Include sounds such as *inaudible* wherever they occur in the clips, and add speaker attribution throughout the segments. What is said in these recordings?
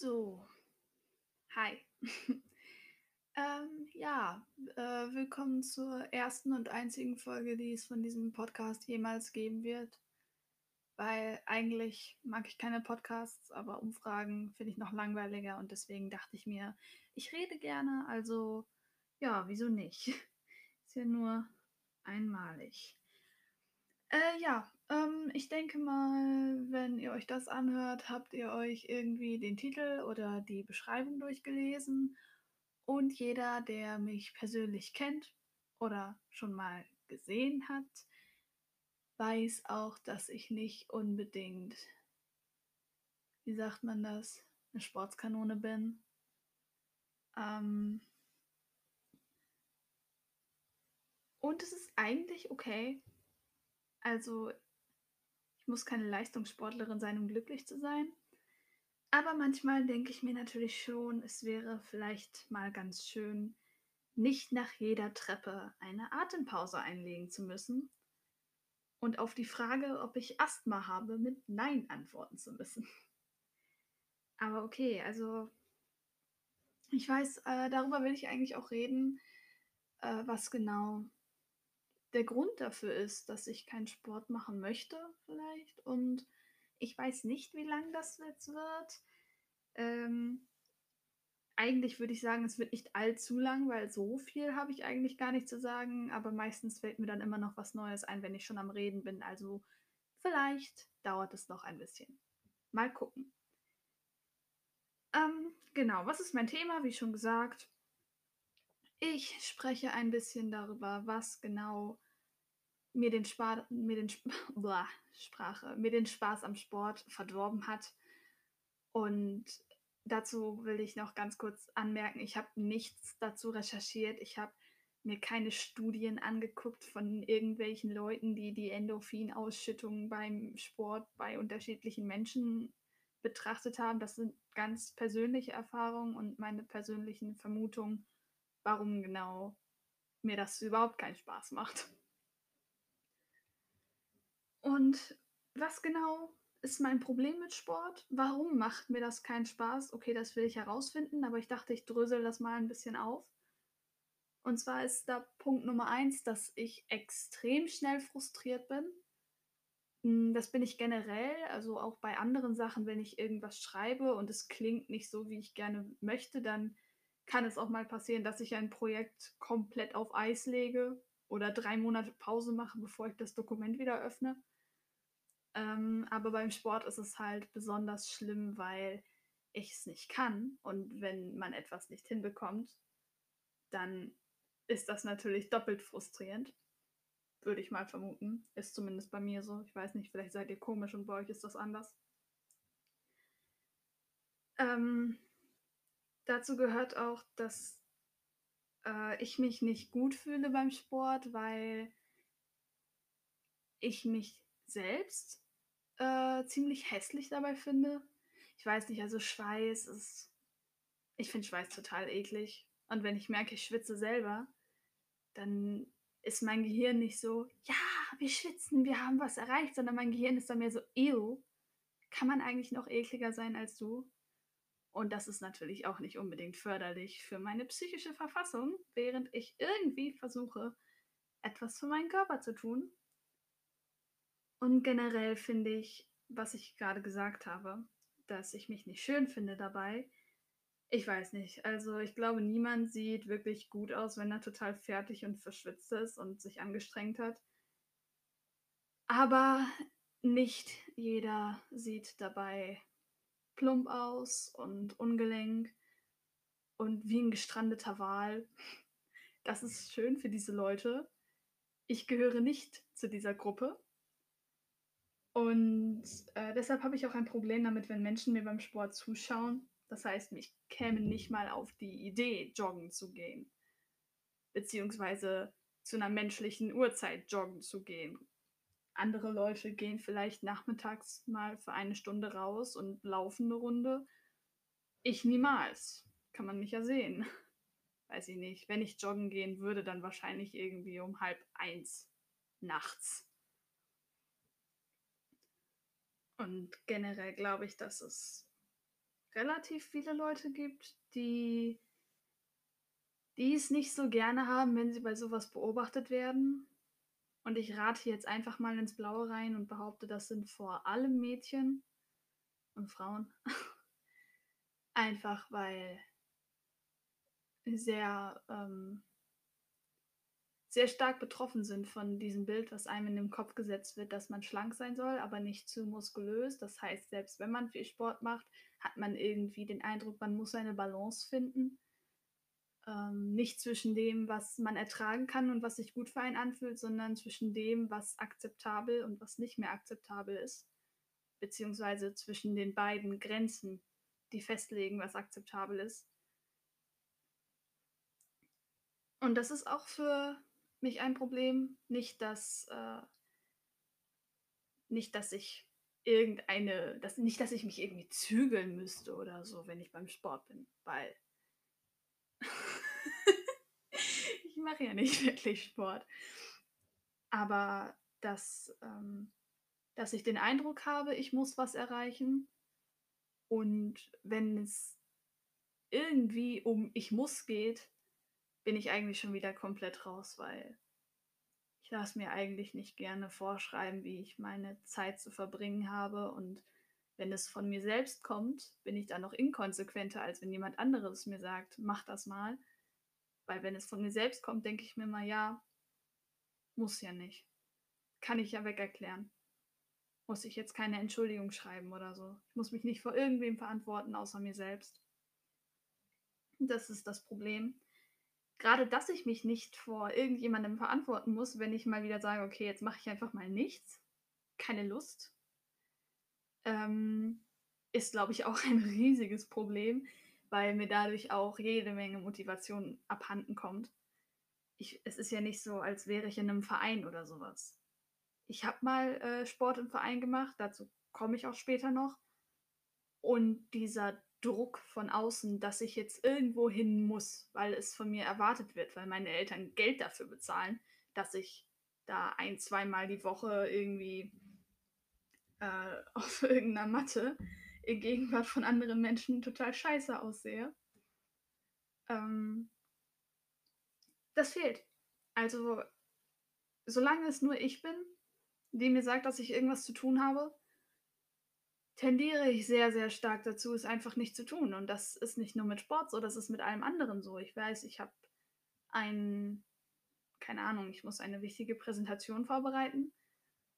Speaker 1: So, hi. *laughs* Ähm, ja, äh, willkommen zur ersten und einzigen Folge, die es von diesem Podcast jemals geben wird. Weil eigentlich mag ich keine Podcasts, aber Umfragen finde ich noch langweiliger und deswegen dachte ich mir, ich rede gerne, also ja, wieso nicht? *laughs* Ist ja nur einmalig. Äh, ja, ähm, ich denke mal, wenn ihr euch das anhört, habt ihr euch irgendwie den Titel oder die Beschreibung durchgelesen. Und jeder, der mich persönlich kennt oder schon mal gesehen hat, weiß auch, dass ich nicht unbedingt, wie sagt man das, eine Sportskanone bin. Ähm und es ist eigentlich okay. Also, muss keine Leistungssportlerin sein, um glücklich zu sein. Aber manchmal denke ich mir natürlich schon, es wäre vielleicht mal ganz schön, nicht nach jeder Treppe eine Atempause einlegen zu müssen und auf die Frage, ob ich Asthma habe, mit Nein antworten zu müssen. Aber okay, also ich weiß, äh, darüber will ich eigentlich auch reden, äh, was genau der Grund dafür ist, dass ich keinen Sport machen möchte vielleicht. Und ich weiß nicht, wie lang das jetzt wird. Ähm, eigentlich würde ich sagen, es wird nicht allzu lang, weil so viel habe ich eigentlich gar nicht zu sagen. Aber meistens fällt mir dann immer noch was Neues ein, wenn ich schon am Reden bin. Also vielleicht dauert es noch ein bisschen. Mal gucken. Ähm, genau, was ist mein Thema? Wie schon gesagt, ich spreche ein bisschen darüber, was genau mir den, Spa mir den Sp *laughs* Blah, Sprache, mir den Spaß am Sport verdorben hat. Und dazu will ich noch ganz kurz anmerken, ich habe nichts dazu recherchiert. Ich habe mir keine Studien angeguckt von irgendwelchen Leuten, die die Endorphinausschüttung beim Sport bei unterschiedlichen Menschen betrachtet haben. Das sind ganz persönliche Erfahrungen und meine persönlichen Vermutungen, warum genau mir das überhaupt keinen Spaß macht. Und was genau ist mein Problem mit Sport? Warum macht mir das keinen Spaß? Okay, das will ich herausfinden, aber ich dachte, ich drösel das mal ein bisschen auf. Und zwar ist da Punkt Nummer eins, dass ich extrem schnell frustriert bin. Hm, das bin ich generell, also auch bei anderen Sachen, wenn ich irgendwas schreibe und es klingt nicht so, wie ich gerne möchte, dann kann es auch mal passieren, dass ich ein Projekt komplett auf Eis lege oder drei Monate Pause mache, bevor ich das Dokument wieder öffne. Ähm, aber beim Sport ist es halt besonders schlimm, weil ich es nicht kann. Und wenn man etwas nicht hinbekommt, dann ist das natürlich doppelt frustrierend. Würde ich mal vermuten. Ist zumindest bei mir so. Ich weiß nicht, vielleicht seid ihr komisch und bei euch ist das anders. Ähm, dazu gehört auch, dass äh, ich mich nicht gut fühle beim Sport, weil ich mich selbst äh, ziemlich hässlich dabei finde. Ich weiß nicht, also Schweiß ist. Ich finde Schweiß total eklig. Und wenn ich merke, ich schwitze selber, dann ist mein Gehirn nicht so, ja, wir schwitzen, wir haben was erreicht, sondern mein Gehirn ist dann mehr so, ew, kann man eigentlich noch ekliger sein als du? Und das ist natürlich auch nicht unbedingt förderlich für meine psychische Verfassung, während ich irgendwie versuche, etwas für meinen Körper zu tun. Und generell finde ich, was ich gerade gesagt habe, dass ich mich nicht schön finde dabei. Ich weiß nicht. Also ich glaube, niemand sieht wirklich gut aus, wenn er total fertig und verschwitzt ist und sich angestrengt hat. Aber nicht jeder sieht dabei plump aus und ungelenk und wie ein gestrandeter Wal. Das ist schön für diese Leute. Ich gehöre nicht zu dieser Gruppe. Und äh, deshalb habe ich auch ein Problem damit, wenn Menschen mir beim Sport zuschauen. Das heißt, ich käme nicht mal auf die Idee, joggen zu gehen. Beziehungsweise zu einer menschlichen Uhrzeit joggen zu gehen. Andere Leute gehen vielleicht nachmittags mal für eine Stunde raus und laufen eine Runde. Ich niemals. Kann man mich ja sehen. *laughs* Weiß ich nicht. Wenn ich joggen gehen würde, dann wahrscheinlich irgendwie um halb eins nachts. Und generell glaube ich, dass es relativ viele Leute gibt, die die es nicht so gerne haben, wenn sie bei sowas beobachtet werden. Und ich rate jetzt einfach mal ins Blaue rein und behaupte, das sind vor allem Mädchen und Frauen. *laughs* einfach weil sehr, ähm, sehr stark betroffen sind von diesem Bild, was einem in den Kopf gesetzt wird, dass man schlank sein soll, aber nicht zu muskulös. Das heißt, selbst wenn man viel Sport macht, hat man irgendwie den Eindruck, man muss eine Balance finden. Ähm, nicht zwischen dem, was man ertragen kann und was sich gut für einen anfühlt, sondern zwischen dem, was akzeptabel und was nicht mehr akzeptabel ist. Beziehungsweise zwischen den beiden Grenzen, die festlegen, was akzeptabel ist. Und das ist auch für mich ein Problem. Nicht, dass, äh, nicht, dass ich irgendeine, dass, nicht, dass ich mich irgendwie zügeln müsste oder so, wenn ich beim Sport bin, weil *laughs* ich mache ja nicht *laughs* wirklich Sport. Aber dass, ähm, dass ich den Eindruck habe, ich muss was erreichen. Und wenn es irgendwie um ich muss geht, bin ich eigentlich schon wieder komplett raus, weil ich lasse mir eigentlich nicht gerne vorschreiben, wie ich meine Zeit zu verbringen habe. Und wenn es von mir selbst kommt, bin ich dann noch inkonsequenter, als wenn jemand anderes mir sagt, mach das mal. Weil wenn es von mir selbst kommt, denke ich mir mal, ja, muss ja nicht. Kann ich ja weg erklären. Muss ich jetzt keine Entschuldigung schreiben oder so. Ich muss mich nicht vor irgendwem verantworten, außer mir selbst. Das ist das Problem gerade, dass ich mich nicht vor irgendjemandem verantworten muss, wenn ich mal wieder sage, okay, jetzt mache ich einfach mal nichts, keine Lust, ähm, ist, glaube ich, auch ein *laughs* riesiges Problem, weil mir dadurch auch jede Menge Motivation abhanden kommt. Ich, es ist ja nicht so, als wäre ich in einem Verein oder sowas. Ich habe mal äh, Sport im Verein gemacht, dazu komme ich auch später noch. Und dieser Druck von außen, dass ich jetzt irgendwo hin muss, weil es von mir erwartet wird, weil meine Eltern Geld dafür bezahlen, dass ich da ein, zweimal die Woche irgendwie äh, *laughs* auf irgendeiner Matte in Gegenwart von anderen Menschen total scheiße aussehe. Ähm, das fehlt. Also, solange es nur ich bin, die mir sagt, dass ich irgendwas zu tun habe, tendiere ich sehr, sehr stark dazu, es einfach nicht zu tun. Und das ist nicht nur mit Sport so, das ist mit allem anderen so. Ich weiß, ich habe ein, keine Ahnung, ich muss eine wichtige Präsentation vorbereiten,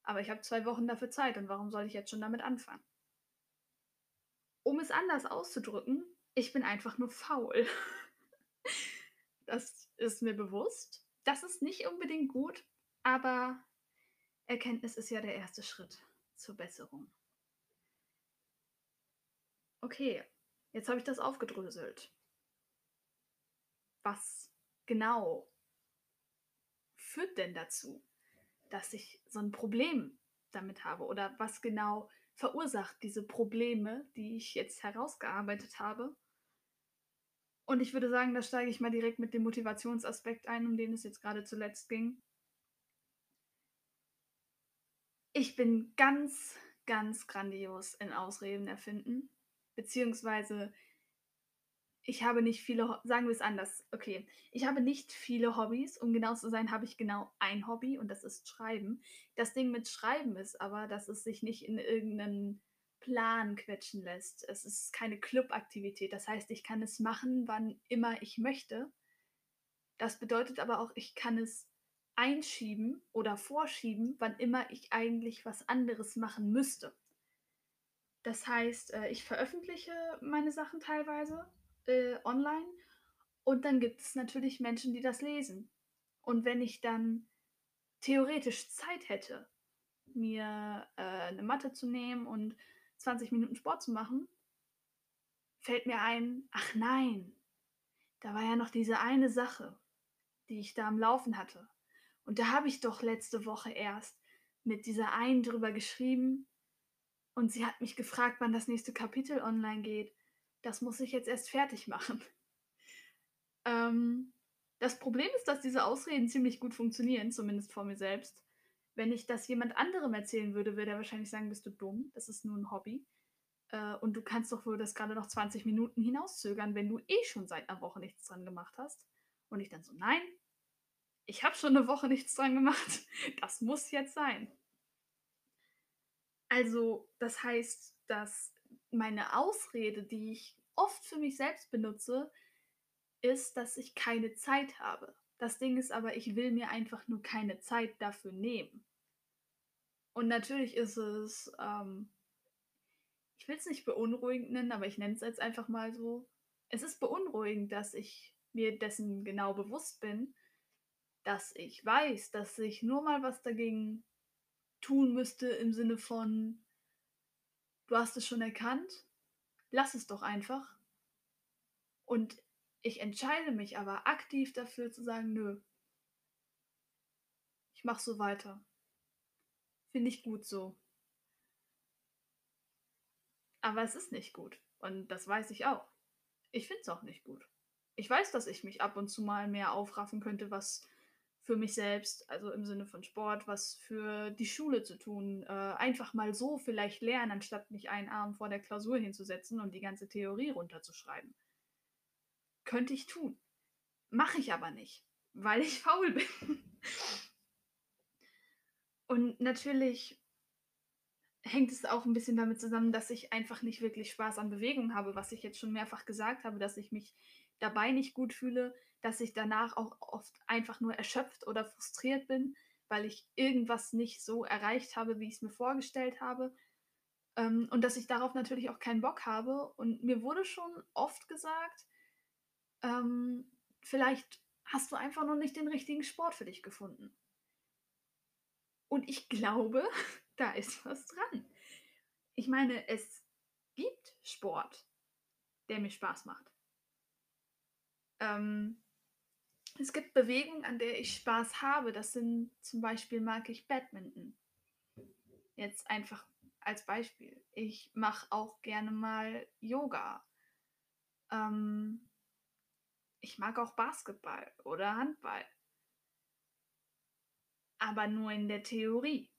Speaker 1: aber ich habe zwei Wochen dafür Zeit und warum soll ich jetzt schon damit anfangen? Um es anders auszudrücken, ich bin einfach nur faul. *laughs* das ist mir bewusst. Das ist nicht unbedingt gut, aber Erkenntnis ist ja der erste Schritt zur Besserung. Okay, jetzt habe ich das aufgedröselt. Was genau führt denn dazu, dass ich so ein Problem damit habe? Oder was genau verursacht diese Probleme, die ich jetzt herausgearbeitet habe? Und ich würde sagen, da steige ich mal direkt mit dem Motivationsaspekt ein, um den es jetzt gerade zuletzt ging. Ich bin ganz, ganz grandios in Ausreden erfinden. Beziehungsweise ich habe nicht viele, sagen wir es anders, okay, ich habe nicht viele Hobbys. Um genau zu sein, habe ich genau ein Hobby und das ist Schreiben. Das Ding mit Schreiben ist aber, dass es sich nicht in irgendeinen Plan quetschen lässt. Es ist keine Clubaktivität. Das heißt, ich kann es machen, wann immer ich möchte. Das bedeutet aber auch, ich kann es einschieben oder vorschieben, wann immer ich eigentlich was anderes machen müsste. Das heißt, äh, ich veröffentliche meine Sachen teilweise äh, online und dann gibt es natürlich Menschen, die das lesen. Und wenn ich dann theoretisch Zeit hätte, mir äh, eine Matte zu nehmen und 20 Minuten Sport zu machen, fällt mir ein, ach nein, da war ja noch diese eine Sache, die ich da am Laufen hatte. Und da habe ich doch letzte Woche erst mit dieser einen drüber geschrieben und sie hat mich gefragt, wann das nächste Kapitel online geht. Das muss ich jetzt erst fertig machen. *laughs* Ähm, das Problem ist, dass diese Ausreden ziemlich gut funktionieren, zumindest vor mir selbst. Wenn ich das jemand anderem erzählen würde, würde er wahrscheinlich sagen, bist du dumm, das ist nur ein Hobby. Äh, und du kannst doch wohl das gerade noch 20 Minuten hinauszögern, wenn du eh schon seit einer Woche nichts dran gemacht hast. Und ich dann so, nein, ich habe schon eine Woche nichts dran gemacht. *laughs* Das muss jetzt sein. Also, das heißt, dass meine Ausrede, die ich oft für mich selbst benutze, ist, dass ich keine Zeit habe. Das Ding ist aber, ich will mir einfach nur keine Zeit dafür nehmen. Und natürlich ist es, ähm, ich will es nicht beunruhigend nennen, aber ich nenne es jetzt einfach mal so. Es ist beunruhigend, dass ich mir dessen genau bewusst bin, dass ich weiß, dass ich nur mal was dagegen tun müsste im Sinne von, du hast es schon erkannt, lass es doch einfach. Und ich entscheide mich aber aktiv dafür zu sagen, nö, ich mache so weiter. Finde ich gut so. Aber es ist nicht gut. Und das weiß ich auch. Ich finde es auch nicht gut. Ich weiß, dass ich mich ab und zu mal mehr aufraffen könnte, was für mich selbst, also im Sinne von Sport, was für die Schule zu tun. Äh, einfach mal so vielleicht lernen, anstatt mich einen Arm vor der Klausur hinzusetzen und die ganze Theorie runterzuschreiben. Könnte ich tun. Mache ich aber nicht, weil ich *laughs* faul bin. Und natürlich hängt es auch ein bisschen damit zusammen, dass ich einfach nicht wirklich Spaß an Bewegung habe, was ich jetzt schon mehrfach gesagt habe, dass ich mich dabei nicht gut fühle, dass ich danach auch oft einfach nur erschöpft oder frustriert bin, weil ich irgendwas nicht so erreicht habe, wie ich es mir vorgestellt habe. Ähm, und dass ich darauf natürlich auch keinen Bock habe. Und mir wurde schon oft gesagt, ähm, vielleicht hast du einfach noch nicht den richtigen Sport für dich gefunden. Und ich glaube, *laughs* da ist was dran. Ich meine, es gibt Sport, der mir Spaß macht. Ähm, es gibt Bewegungen, an der ich Spaß habe. Das sind zum Beispiel mag ich Badminton. Jetzt einfach als Beispiel. Ich mache auch gerne mal Yoga. Ähm, ich mag auch Basketball oder Handball. Aber nur in der Theorie.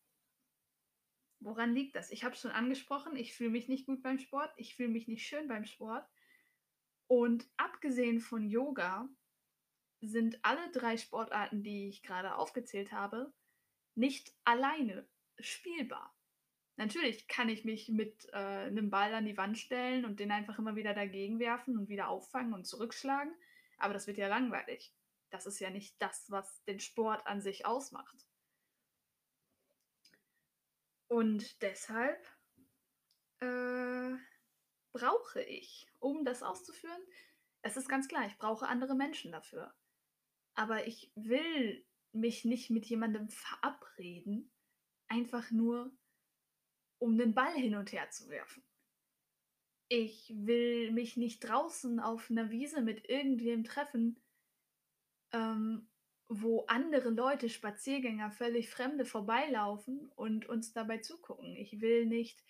Speaker 1: Woran liegt das? Ich habe es schon angesprochen, ich fühle mich nicht gut beim Sport, ich fühle mich nicht schön beim Sport. Und abgesehen von Yoga sind alle drei Sportarten, die ich gerade aufgezählt habe, nicht alleine spielbar. Natürlich kann ich mich mit äh, einem Ball an die Wand stellen und den einfach immer wieder dagegen werfen und wieder auffangen und zurückschlagen, aber das wird ja langweilig. Das ist ja nicht das, was den Sport an sich ausmacht. Und deshalb äh, brauche ich, um das auszuführen, es ist ganz klar, ich brauche andere Menschen dafür. Aber ich will mich nicht mit jemandem verabreden, einfach nur, um den Ball hin und her zu werfen. Ich will mich nicht draußen auf einer Wiese mit irgendwem treffen, ähm, wo andere Leute, Spaziergänger, völlig Fremde vorbeilaufen und uns dabei zugucken. Ich will nicht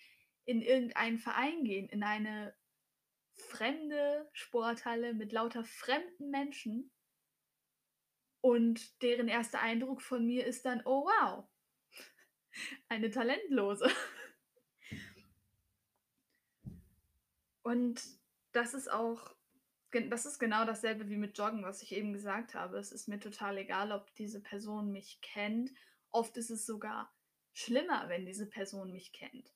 Speaker 1: in irgendeinen Verein gehen, in eine fremde Sporthalle mit lauter fremden Menschen und deren erster Eindruck von mir ist dann, oh wow, eine Talentlose. Und das ist auch das ist genau dasselbe wie mit Joggen, was ich eben gesagt habe. Es ist mir total egal, ob diese Person mich kennt. Oft ist es sogar schlimmer, wenn diese Person mich kennt.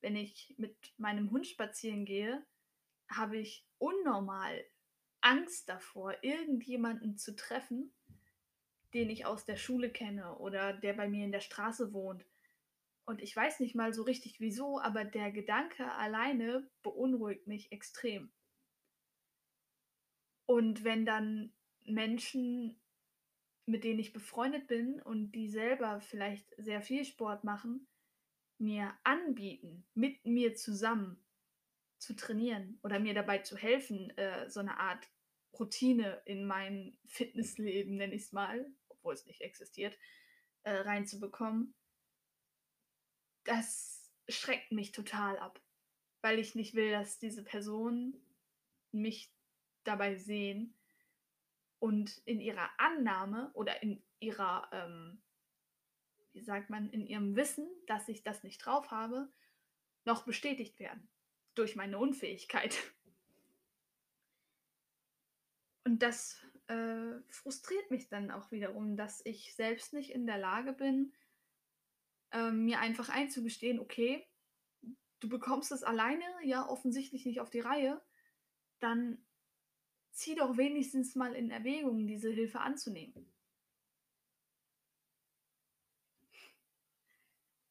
Speaker 1: Wenn ich mit meinem Hund spazieren gehe, habe ich unnormal Angst davor, irgendjemanden zu treffen, den ich aus der Schule kenne oder der bei mir in der Straße wohnt. Und ich weiß nicht mal so richtig wieso, aber der Gedanke alleine beunruhigt mich extrem. Und wenn dann Menschen, mit denen ich befreundet bin und die selber vielleicht sehr viel Sport machen, mir anbieten, mit mir zusammen zu trainieren oder mir dabei zu helfen, äh, so eine Art Routine in mein Fitnessleben, nenne ich es mal, obwohl es nicht existiert, äh, reinzubekommen, das schreckt mich total ab, weil ich nicht will, dass diese Person mich dabei sehen und in ihrer Annahme oder in ihrer, ähm, wie sagt man, in ihrem Wissen, dass ich das nicht drauf habe, noch bestätigt werden. durch meine Unfähigkeit. *laughs* Und das äh, frustriert mich dann auch wiederum, dass ich selbst nicht in der Lage bin, äh, mir einfach einzugestehen, okay, du bekommst es alleine ja offensichtlich nicht auf die Reihe, dann zieh doch wenigstens mal in Erwägung, diese Hilfe anzunehmen.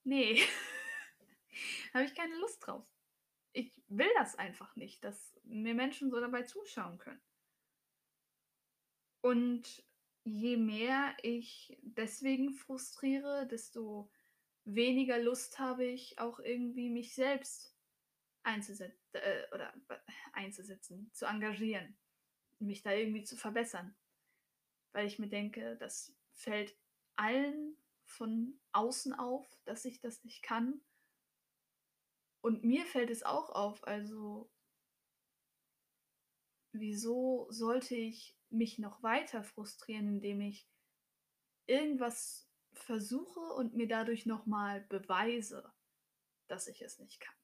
Speaker 1: Nee, *laughs* habe ich keine Lust drauf. Ich will das einfach nicht, dass mir Menschen so dabei zuschauen können. Und je mehr ich deswegen frustriere, desto weniger Lust habe ich auch irgendwie mich selbst einzusetzen äh, oder einzusetzen, zu engagieren, mich da irgendwie zu verbessern. Weil ich mir denke, das fällt allen von außen auf, dass ich das nicht kann. Und mir fällt es auch auf, also wieso sollte ich mich noch weiter frustrieren, indem ich irgendwas versuche und mir dadurch nochmal beweise, dass ich es nicht kann.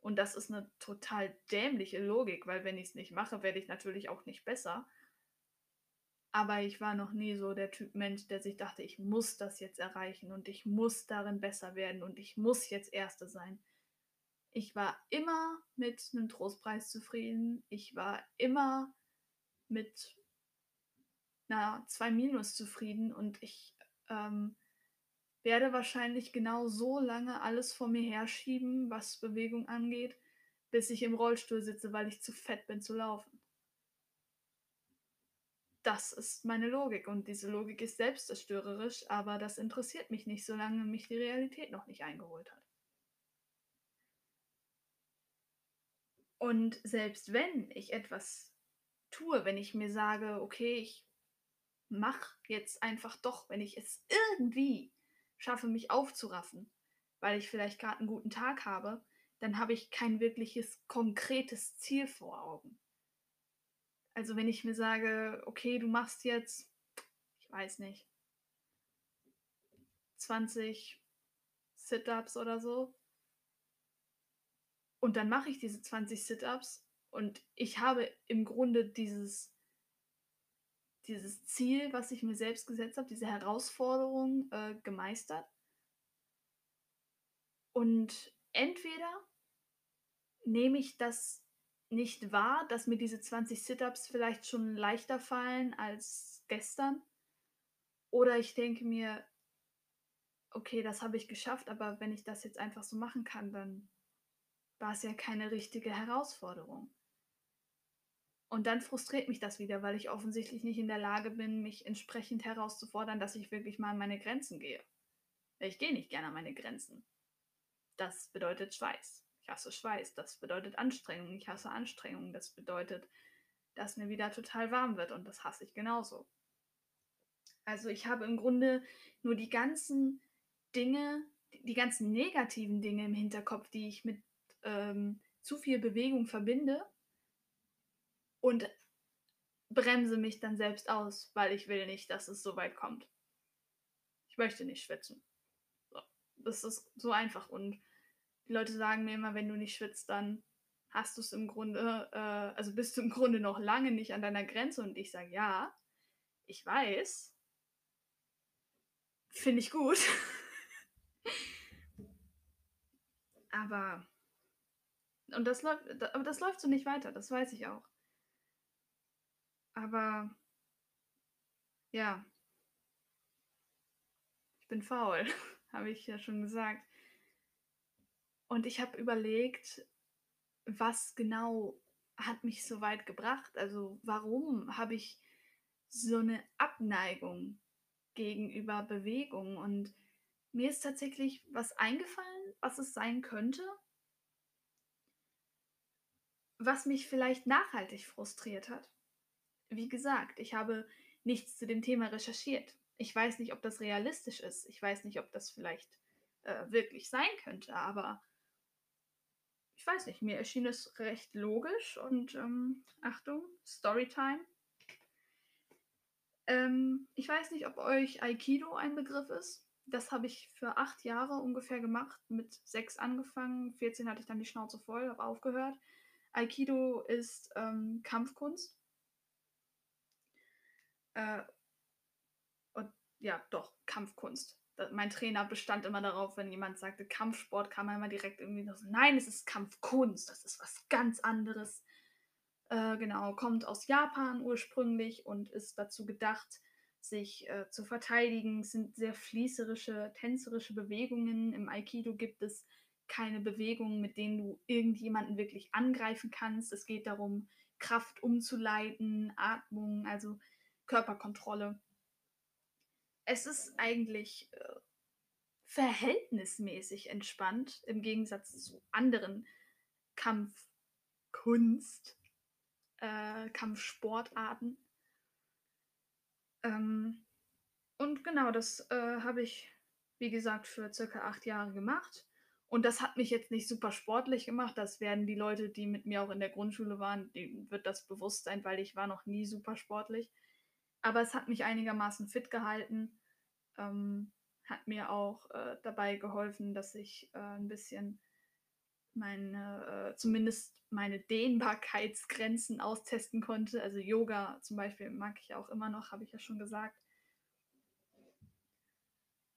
Speaker 1: Und das ist eine total dämliche Logik, weil wenn ich es nicht mache, werde ich natürlich auch nicht besser. Aber ich war noch nie so der Typ Mensch, der sich dachte, ich muss das jetzt erreichen und ich muss darin besser werden und ich muss jetzt Erste sein. Ich war immer mit einem Trostpreis zufrieden. Ich war immer mit einer 2 Minus zufrieden und ich ähm, werde wahrscheinlich genau so lange alles vor mir herschieben, was Bewegung angeht, bis ich im Rollstuhl sitze, weil ich zu fett bin zu laufen. Das ist meine Logik und diese Logik ist selbstzerstörerisch, aber das interessiert mich nicht, solange mich die Realität noch nicht eingeholt hat. Und selbst wenn ich etwas tue, wenn ich mir sage, okay, ich mache jetzt einfach doch, wenn ich es irgendwie schaffe, mich aufzuraffen, weil ich vielleicht gerade einen guten Tag habe, dann habe ich kein wirkliches konkretes Ziel vor Augen. Also wenn ich mir sage, okay, du machst jetzt, ich weiß nicht, 20 Sit-ups oder so, und dann mache ich diese 20 Sit-ups und ich habe im Grunde dieses, dieses Ziel, was ich mir selbst gesetzt habe, diese Herausforderung äh, gemeistert. Und entweder nehme ich das nicht wahr, dass mir diese 20 Sit-ups vielleicht schon leichter fallen als gestern. Oder ich denke mir, okay, das habe ich geschafft, aber wenn ich das jetzt einfach so machen kann, dann war es ja keine richtige Herausforderung. Und dann frustriert mich das wieder, weil ich offensichtlich nicht in der Lage bin, mich entsprechend herauszufordern, dass ich wirklich mal an meine Grenzen gehe. Ich gehe nicht gerne an meine Grenzen. Das bedeutet Schweiß. Ich hasse Schweiß. Das bedeutet Anstrengung. Ich hasse Anstrengung. Das bedeutet, dass mir wieder total warm wird und das hasse ich genauso. Also ich habe im Grunde nur die ganzen Dinge, die ganzen negativen Dinge im Hinterkopf, die ich mit ähm, zu viel Bewegung verbinde und bremse mich dann selbst aus, weil ich will nicht, dass es so weit kommt. Ich möchte nicht schwitzen. So. Das ist so einfach und die Leute sagen mir immer, wenn du nicht schwitzt, dann hast du es im Grunde, äh, also bist du im Grunde noch lange nicht an deiner Grenze und ich sage, ja, ich weiß, finde ich gut, *laughs* aber und das läuft, aber das läuft so nicht weiter, das weiß ich auch. Aber ja, ich bin faul, *laughs* habe ich ja schon gesagt. Und ich habe überlegt, was genau hat mich so weit gebracht? Also warum habe ich so eine Abneigung gegenüber Bewegung? Und mir ist tatsächlich was eingefallen, was es sein könnte was mich vielleicht nachhaltig frustriert hat. Wie gesagt, ich habe nichts zu dem Thema recherchiert. Ich weiß nicht, ob das realistisch ist. Ich weiß nicht, ob das vielleicht äh, wirklich sein könnte, aber ich weiß nicht, mir erschien es recht logisch und ähm, Achtung, Storytime. Ähm, ich weiß nicht, ob euch Aikido ein Begriff ist. das habe ich für acht Jahre ungefähr gemacht, mit sechs angefangen, 14 hatte ich dann die Schnauze voll, habe aufgehört. Aikido ist ähm, Kampfkunst. Äh, und ja, doch, Kampfkunst. Mein Trainer bestand immer darauf, wenn jemand sagte Kampfsport, kam er immer direkt irgendwie so, nein, es ist Kampfkunst, das ist was ganz anderes. Äh, genau, kommt aus Japan ursprünglich und ist dazu gedacht, sich äh, zu verteidigen. Es sind sehr fließerische, tänzerische Bewegungen. Im Aikido gibt es keine Bewegungen, mit denen du irgendjemanden wirklich angreifen kannst. Es geht darum, Kraft umzuleiten, Atmung, also Körperkontrolle. Es ist eigentlich äh, verhältnismäßig entspannt im Gegensatz zu anderen Kampfkunst, äh, Kampfsportarten. Ähm, und genau, das äh, habe ich, wie gesagt, für circa acht Jahre gemacht. Und das hat mich jetzt nicht super sportlich gemacht. Das werden die Leute, die mit mir auch in der Grundschule waren, denen wird das bewusst sein, weil ich war noch nie super sportlich. Aber es hat mich einigermaßen fit gehalten. Ähm, hat mir auch äh, dabei geholfen, dass ich äh, ein bisschen meine, äh, zumindest meine Dehnbarkeitsgrenzen austesten konnte. Also Yoga zum Beispiel mag ich auch immer noch, habe ich ja schon gesagt.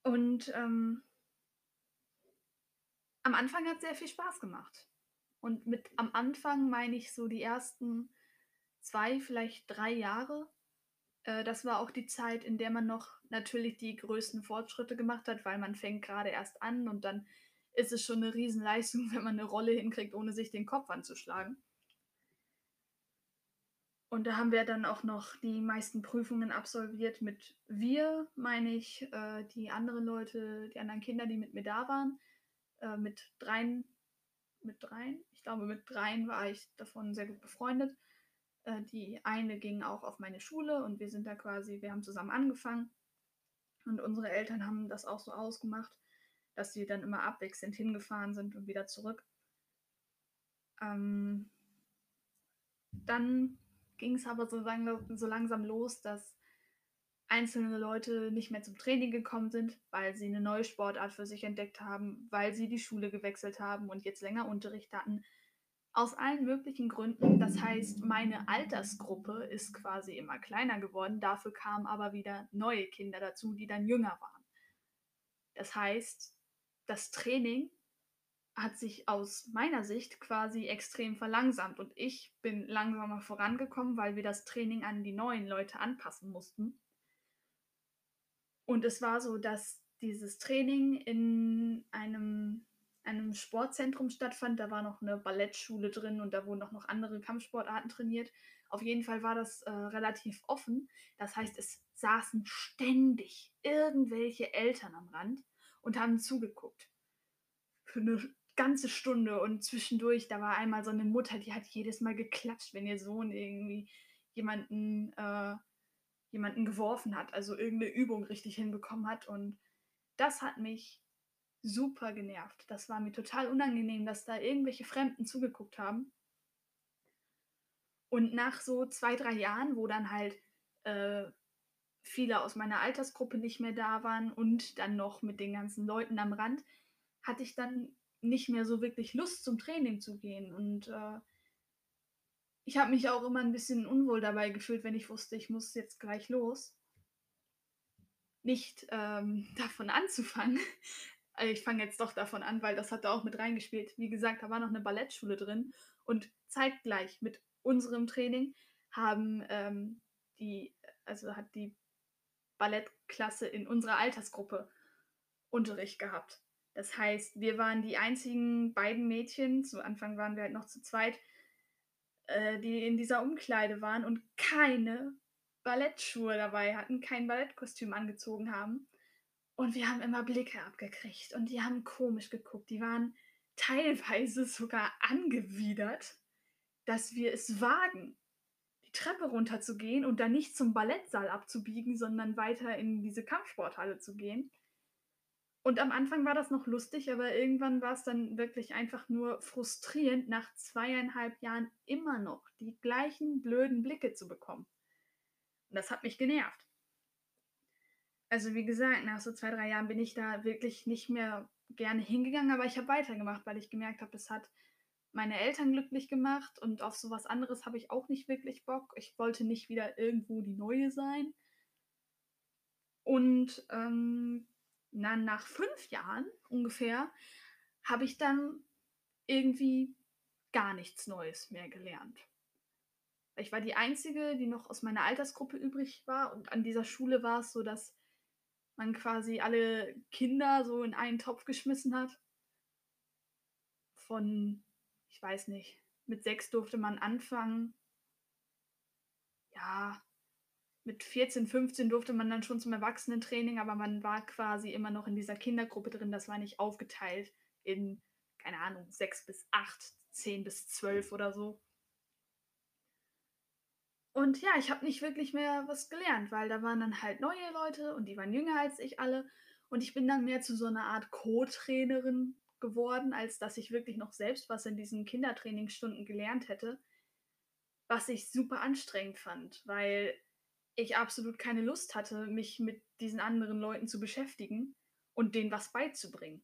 Speaker 1: Und ähm, am Anfang hat es sehr viel Spaß gemacht. Und mit am Anfang meine ich so die ersten zwei, vielleicht drei Jahre. Äh, das war auch die Zeit, in der man noch natürlich die größten Fortschritte gemacht hat, weil man fängt gerade erst an und dann ist es schon eine Riesenleistung, *laughs* wenn man eine Rolle hinkriegt, ohne sich den Kopf anzuschlagen. Und da haben wir dann auch noch die meisten Prüfungen absolviert. Mit wir meine ich äh, die anderen Leute, die anderen Kinder, die mit mir da waren. Äh, mit dreien, mit dreien, ich glaube mit dreien war ich davon sehr gut befreundet. Äh, die eine ging auch auf meine Schule und wir sind da quasi, wir haben zusammen angefangen. Und unsere Eltern haben das auch so ausgemacht, dass sie dann immer abwechselnd hingefahren sind und wieder zurück. Ähm, dann ging es aber so, lang, so langsam los, dass einzelne Leute nicht mehr zum Training gekommen sind, weil sie eine neue Sportart für sich entdeckt haben, weil sie die Schule gewechselt haben und jetzt länger Unterricht hatten. Aus allen möglichen Gründen. Das heißt, meine Altersgruppe ist quasi immer kleiner geworden. Dafür kamen aber wieder neue Kinder dazu, die dann jünger waren. Das heißt, das Training hat sich aus meiner Sicht quasi extrem verlangsamt und ich bin langsamer vorangekommen, weil wir das Training an die neuen Leute anpassen mussten. Und es war so, dass dieses Training in einem, einem Sportzentrum stattfand. Da war noch eine Ballettschule drin und da wurden auch noch andere Kampfsportarten trainiert. Auf jeden Fall war das äh, relativ offen. Das heißt, es saßen ständig irgendwelche Eltern am Rand und haben zugeguckt. Für eine ganze Stunde und zwischendurch, da war einmal so eine Mutter, die hat jedes Mal geklatscht, wenn ihr Sohn irgendwie jemanden, äh, jemanden geworfen hat, also irgendeine Übung richtig hinbekommen hat. Und das hat mich super genervt. Das war mir total unangenehm, dass da irgendwelche Fremden zugeguckt haben. Und nach so zwei, drei Jahren, wo dann halt äh, viele aus meiner Altersgruppe nicht mehr da waren und dann noch mit den ganzen Leuten am Rand, hatte ich dann nicht mehr so wirklich Lust zum Training zu gehen. Und äh, ich habe mich auch immer ein bisschen unwohl dabei gefühlt, wenn ich wusste, ich muss jetzt gleich los. Nicht ähm, *laughs* davon anzufangen. Also ich fange jetzt doch davon an, weil das hat da auch mit reingespielt. Wie gesagt, da war noch eine Ballettschule drin und zeitgleich mit unserem Training haben ähm, die, also hat die Ballettklasse in unserer Altersgruppe Unterricht gehabt. Das heißt, wir waren die einzigen beiden Mädchen, zu Anfang waren wir halt noch zu zweit, äh, die in dieser Umkleide waren und keine Ballettschuhe dabei hatten, kein Ballettkostüm angezogen haben. Und wir haben immer Blicke abgekriegt und die haben komisch geguckt. Die waren teilweise sogar angewidert, dass wir es wagen, die Treppe runterzugehen und dann nicht zum Ballettsaal abzubiegen, sondern weiter in diese Kampfsporthalle zu gehen. Und am Anfang war das noch lustig, aber irgendwann war es dann wirklich einfach nur frustrierend, nach zweieinhalb Jahren immer noch die gleichen blöden Blicke zu bekommen. Und das hat mich genervt. Also, wie gesagt, nach so 2, 3 Jahren bin ich da wirklich nicht mehr gerne hingegangen, aber ich habe weitergemacht, weil ich gemerkt habe, es hat meine Eltern glücklich gemacht und auf so was anderes habe ich auch nicht wirklich Bock. Ich wollte nicht wieder irgendwo die Neue sein. Und, ähm, na, nach 5 Jahren ungefähr habe ich dann irgendwie gar nichts Neues mehr gelernt. Ich war die Einzige, die noch aus meiner Altersgruppe übrig war und an dieser Schule war es so, dass man quasi alle Kinder so in einen Topf geschmissen hat. Von, ich weiß nicht, mit 6 durfte man anfangen. Ja, mit 14, 15 durfte man dann schon zum Erwachsenentraining, aber man war quasi immer noch in dieser Kindergruppe drin. Das war nicht aufgeteilt in, keine Ahnung, 6 bis 8, 10 bis 12 oder so. Und ja, ich habe nicht wirklich mehr was gelernt, weil da waren dann halt neue Leute und die waren jünger als ich alle. Und ich bin dann mehr zu so einer Art Co-Trainerin geworden, als dass ich wirklich noch selbst was in diesen Kindertrainingsstunden gelernt hätte. Was ich super anstrengend fand, weil ich absolut keine Lust hatte, mich mit diesen anderen Leuten zu beschäftigen und denen was beizubringen.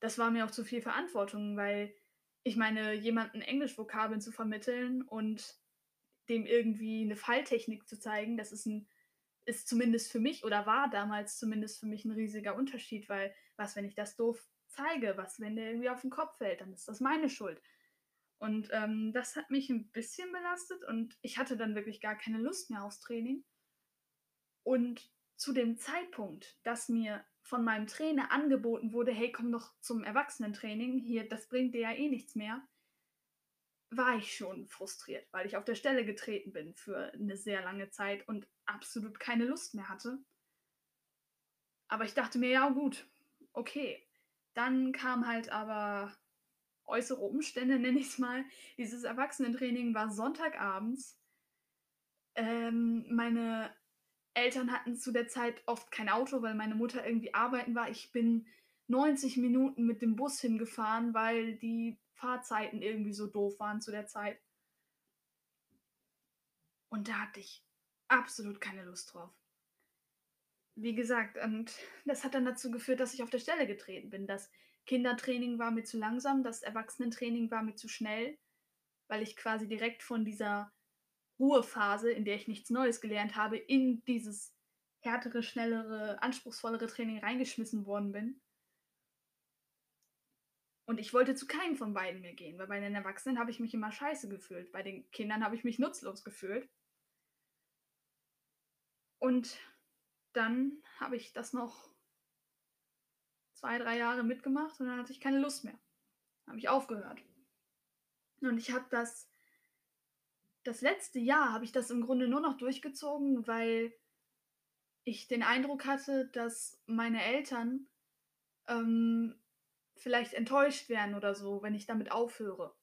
Speaker 1: Das war mir auch zu viel Verantwortung, weil ich meine, jemanden Englischvokabeln zu vermitteln und dem irgendwie eine Falltechnik zu zeigen, das ist ein ist zumindest für mich oder war damals zumindest für mich ein riesiger Unterschied, weil was, wenn ich das doof zeige, was, wenn der irgendwie auf den Kopf fällt, dann ist das meine Schuld. Und ähm, das hat mich ein bisschen belastet und ich hatte dann wirklich gar keine Lust mehr aufs Training. Und zu dem Zeitpunkt, dass mir von meinem Trainer angeboten wurde, hey, komm doch zum Erwachsenentraining, hier, das bringt dir ja eh nichts mehr, war ich schon frustriert, weil ich auf der Stelle getreten bin für eine sehr lange Zeit und absolut keine Lust mehr hatte. Aber ich dachte mir, ja gut, okay. Dann kam halt aber äußere Umstände, *laughs* nenne ich es mal. Dieses Erwachsenentraining war Sonntagabends. Ähm, meine Eltern hatten zu der Zeit oft kein Auto, weil meine Mutter irgendwie arbeiten war. Ich bin 90 Minuten mit dem Bus hingefahren, weil die Fahrzeiten irgendwie so doof waren zu der Zeit. Und da hatte ich absolut keine Lust drauf. Wie gesagt, und das hat dann dazu geführt, dass ich auf der Stelle getreten bin. Das Kindertraining war mir zu langsam, das Erwachsenentraining war mir zu schnell, weil ich quasi direkt von dieser Ruhephase, in der ich nichts Neues gelernt habe, in dieses härtere, schnellere, anspruchsvollere Training reingeschmissen worden bin. Und ich wollte zu keinem von beiden mehr gehen, weil bei den Erwachsenen habe ich mich immer scheiße gefühlt. Bei den Kindern habe ich mich nutzlos gefühlt. Und dann habe ich das noch zwei, drei Jahre mitgemacht und dann hatte ich keine Lust mehr. Habe ich aufgehört. Und ich habe das, das letzte Jahr habe ich das im Grunde nur noch durchgezogen, weil ich den Eindruck hatte, dass meine Eltern ähm, vielleicht enttäuscht werden oder so, wenn ich damit aufhöre.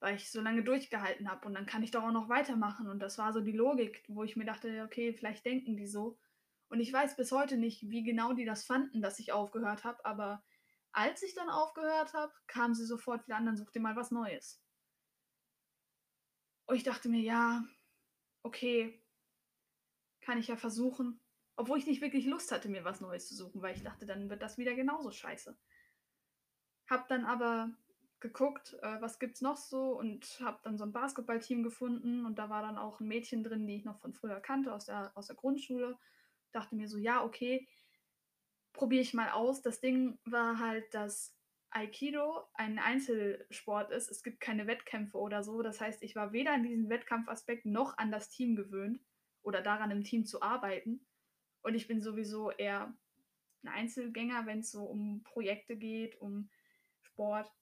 Speaker 1: Weil ich so lange durchgehalten habe und dann kann ich doch auch noch weitermachen. Und das war so die Logik, wo ich mir dachte, okay, vielleicht denken die so. Und ich weiß bis heute nicht, wie genau die das fanden, dass ich aufgehört habe, aber als ich dann aufgehört habe, kamen sie sofort wieder an, dann such dir mal was Neues. Und ich dachte mir, ja, okay, kann ich ja versuchen. Obwohl ich nicht wirklich Lust hatte, mir was Neues zu suchen, weil ich dachte, dann wird das wieder genauso scheiße. Hab dann aber geguckt, äh, was gibt's noch so und hab dann so ein Basketballteam gefunden und da war dann auch ein Mädchen drin, die ich noch von früher kannte aus der, aus der Grundschule. Dachte mir so, ja, okay, probiere ich mal aus. Das Ding war halt, dass Aikido ein Einzelsport ist. Es gibt keine Wettkämpfe oder so. Das heißt, ich war weder an diesen Wettkampfaspekt noch an das Team gewöhnt oder daran im Team zu arbeiten. Und ich bin sowieso eher ein Einzelgänger, wenn es so um Projekte geht, um Sport.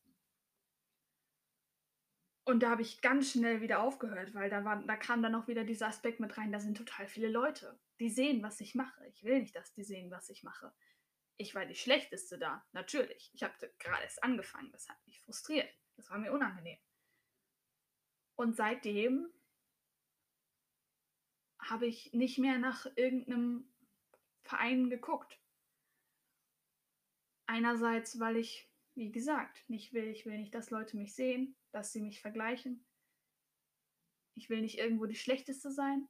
Speaker 1: Und da habe ich ganz schnell wieder aufgehört, weil da, war, da kam dann auch wieder dieser Aspekt mit rein, da sind total viele Leute, die sehen, was ich mache. Ich will nicht, dass die sehen, was ich mache. Ich war die Schlechteste da, natürlich. Ich habe gerade erst angefangen, das hat mich frustriert. Das war mir unangenehm. Und seitdem habe ich nicht mehr nach irgendeinem Vereinen geguckt. Einerseits, weil ich, wie gesagt, nicht will, ich will nicht, dass Leute mich sehen, dass sie mich vergleichen. Ich will nicht irgendwo die Schlechteste sein.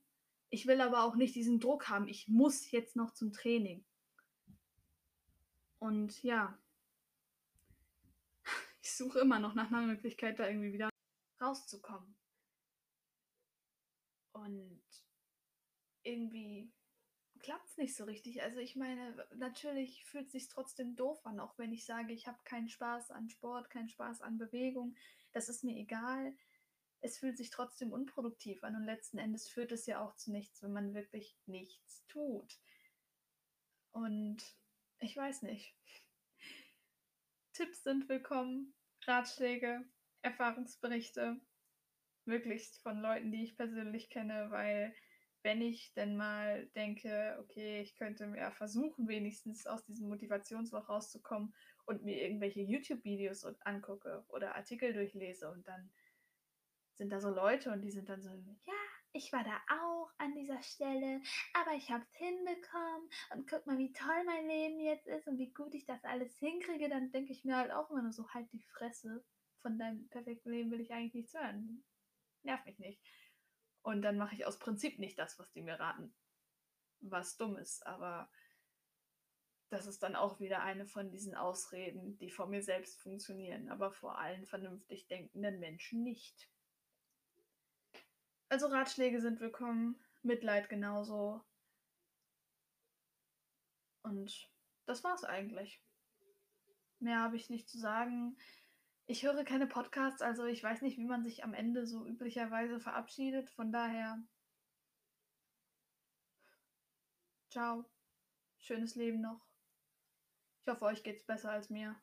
Speaker 1: Ich will aber auch nicht diesen Druck haben. Ich muss jetzt noch zum Training. Und ja. *laughs* Ich suche immer noch nach einer Möglichkeit, da irgendwie wieder rauszukommen. Und irgendwie klappt es nicht so richtig. Also ich meine, natürlich fühlt es sich trotzdem doof an, auch wenn ich sage, ich habe keinen Spaß an Sport, keinen Spaß an Bewegung. Das ist mir egal. Es fühlt sich trotzdem unproduktiv an und letzten Endes führt es ja auch zu nichts, wenn man wirklich nichts tut. Und ich weiß nicht. Tipps sind willkommen, Ratschläge, Erfahrungsberichte, möglichst von Leuten, die ich persönlich kenne, weil wenn ich denn mal denke, okay, ich könnte mir versuchen, wenigstens aus diesem Motivationsloch rauszukommen und mir irgendwelche YouTube-Videos angucke oder Artikel durchlese und dann sind da so Leute und die sind dann so, ja, ich war da auch an dieser Stelle, aber ich habe es hinbekommen und guck mal, wie toll mein Leben jetzt ist und wie gut ich das alles hinkriege, dann denke ich mir halt auch immer nur so, halt die Fresse, von deinem perfekten Leben will ich eigentlich nichts hören. Nerv mich nicht. Und dann mache ich aus Prinzip nicht das, was die mir raten. Was dumm ist, aber das ist dann auch wieder eine von diesen Ausreden, die vor mir selbst funktionieren, aber vor allen vernünftig denkenden Menschen nicht. Also Ratschläge sind willkommen, Mitleid genauso. Und das war's eigentlich. Mehr habe ich nicht zu sagen. Ich höre keine Podcasts, also ich weiß nicht, wie man sich am Ende so üblicherweise verabschiedet. Von daher. Ciao. Schönes Leben noch. Ich hoffe, euch geht's besser als mir.